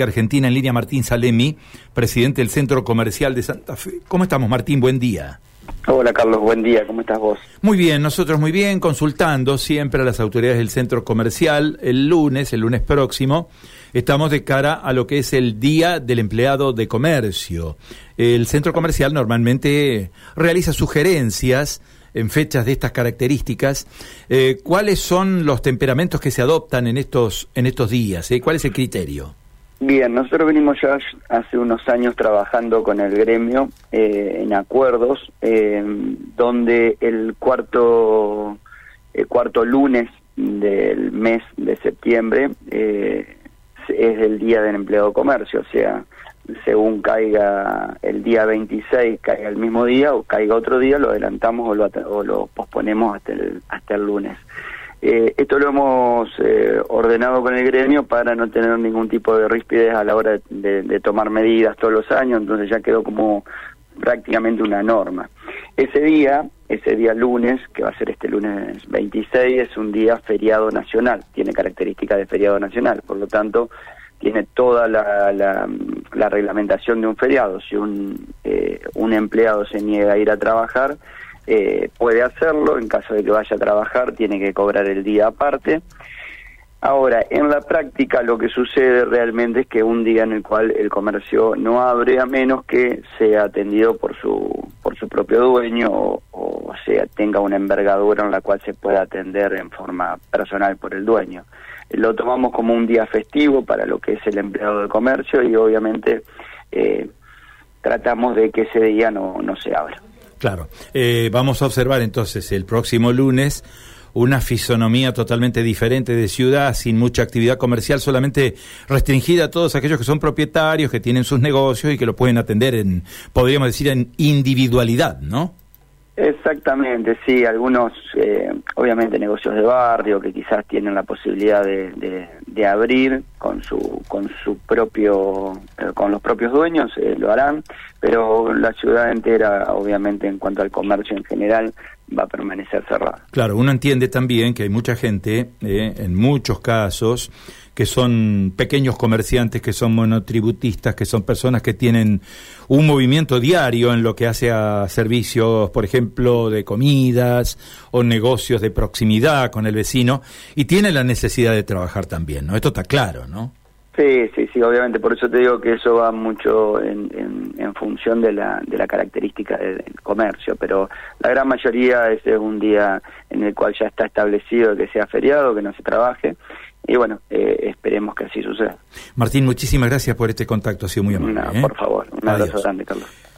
República Argentina en línea Martín Salemi, presidente del Centro Comercial de Santa Fe. ¿Cómo estamos, Martín? Buen día. Hola Carlos, buen día, ¿cómo estás vos? Muy bien, nosotros muy bien, consultando siempre a las autoridades del centro comercial. El lunes, el lunes próximo, estamos de cara a lo que es el Día del Empleado de Comercio. El centro comercial normalmente realiza sugerencias en fechas de estas características. Eh, ¿Cuáles son los temperamentos que se adoptan en estos, en estos días? Eh? ¿Cuál es el criterio? Bien, nosotros venimos ya hace unos años trabajando con el gremio eh, en acuerdos, eh, donde el cuarto, el cuarto lunes del mes de septiembre eh, es el día del empleado comercio, o sea, según caiga el día 26, caiga el mismo día o caiga otro día, lo adelantamos o lo, o lo posponemos hasta el, hasta el lunes. Eh, esto lo hemos eh, ordenado con el gremio para no tener ningún tipo de rispidez a la hora de, tomar medidas todos los años, entonces ya quedó como prácticamente una norma. Ese día, ese día lunes, que va a ser este lunes 26, es un día feriado nacional, tiene características de feriado nacional, por lo tanto tiene toda la, la, reglamentación de un feriado. Si un, eh, un empleado se niega a ir a trabajar, eh, puede hacerlo, en caso de que vaya a trabajar tiene que cobrar el día aparte. Ahora, en la práctica lo que sucede realmente es que un día en el cual el comercio no abre a menos que sea atendido por su, por su propio dueño o, sea, tenga una envergadura en la cual se pueda atender en forma personal por el dueño. Lo tomamos como un día festivo para lo que es el empleado de comercio y obviamente eh, tratamos de que ese día no, no se abra. Claro. Eh, vamos a observar entonces el próximo lunes una fisonomía totalmente diferente de ciudad, sin mucha actividad comercial, solamente restringida a todos aquellos que son propietarios, que tienen sus negocios y que lo pueden atender en, podríamos decir, en individualidad, ¿no? Exactamente, sí, algunos, eh, obviamente negocios de barrio que quizás tienen la posibilidad de, de, abrir con su con su propio eh, con los propios dueños eh, lo harán, pero la ciudad entera, obviamente en cuanto al comercio en general, va a permanecer cerrada. Claro, uno entiende también que hay mucha gente, en muchos casos, que son pequeños comerciantes, que son monotributistas, que son personas que tienen un movimiento diario en lo que hace a servicios, por ejemplo, de comidas o negocios de proximidad con el vecino y tienen la necesidad de trabajar también, ¿no? Esto está claro, ¿no? Sí, sí, sí, obviamente, por eso te digo que eso va mucho en, en, función de la, de la característica del comercio, pero la gran mayoría es un día en el cual ya está establecido que sea feriado, que no se trabaje, y bueno, eh, esperemos que así suceda. Martín, muchísimas gracias por este contacto, ha sido muy amable. ¿eh? Por favor, un abrazo grande, Carlos.